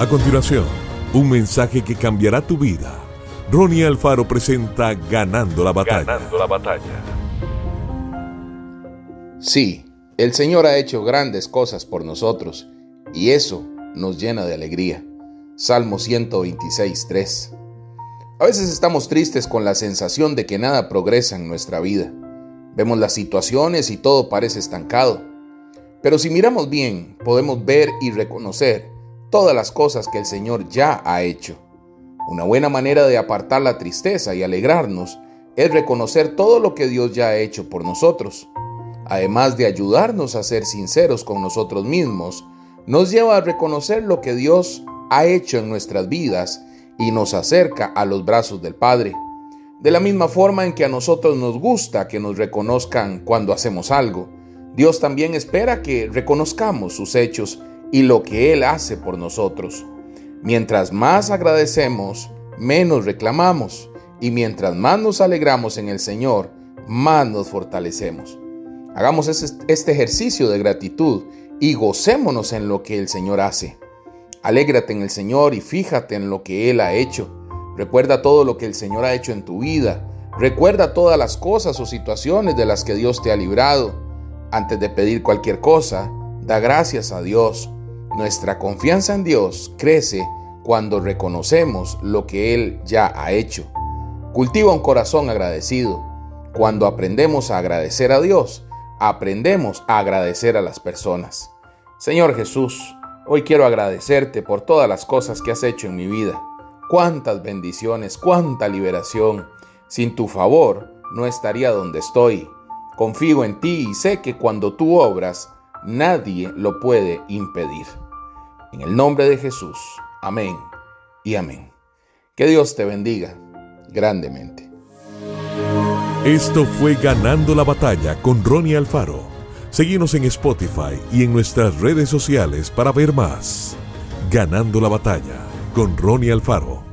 A continuación, un mensaje que cambiará tu vida. Ronnie Alfaro presenta Ganando la batalla. Ganando la batalla. Sí, el Señor ha hecho grandes cosas por nosotros y eso nos llena de alegría. Salmo 126, 3. A veces estamos tristes con la sensación de que nada progresa en nuestra vida. Vemos las situaciones y todo parece estancado. Pero si miramos bien, podemos ver y reconocer todas las cosas que el Señor ya ha hecho. Una buena manera de apartar la tristeza y alegrarnos es reconocer todo lo que Dios ya ha hecho por nosotros. Además de ayudarnos a ser sinceros con nosotros mismos, nos lleva a reconocer lo que Dios ha hecho en nuestras vidas y nos acerca a los brazos del Padre. De la misma forma en que a nosotros nos gusta que nos reconozcan cuando hacemos algo, Dios también espera que reconozcamos sus hechos y lo que Él hace por nosotros. Mientras más agradecemos, menos reclamamos, y mientras más nos alegramos en el Señor, más nos fortalecemos. Hagamos este ejercicio de gratitud y gocémonos en lo que el Señor hace. Alégrate en el Señor y fíjate en lo que Él ha hecho. Recuerda todo lo que el Señor ha hecho en tu vida. Recuerda todas las cosas o situaciones de las que Dios te ha librado. Antes de pedir cualquier cosa, da gracias a Dios nuestra confianza en Dios crece cuando reconocemos lo que Él ya ha hecho. Cultiva un corazón agradecido. Cuando aprendemos a agradecer a Dios, aprendemos a agradecer a las personas. Señor Jesús, hoy quiero agradecerte por todas las cosas que has hecho en mi vida. Cuántas bendiciones, cuánta liberación. Sin tu favor no estaría donde estoy. Confío en ti y sé que cuando tú obras, nadie lo puede impedir. En el nombre de Jesús, amén y amén. Que Dios te bendiga grandemente. Esto fue Ganando la Batalla con Ronnie Alfaro. Seguimos en Spotify y en nuestras redes sociales para ver más. Ganando la Batalla con Ronnie Alfaro.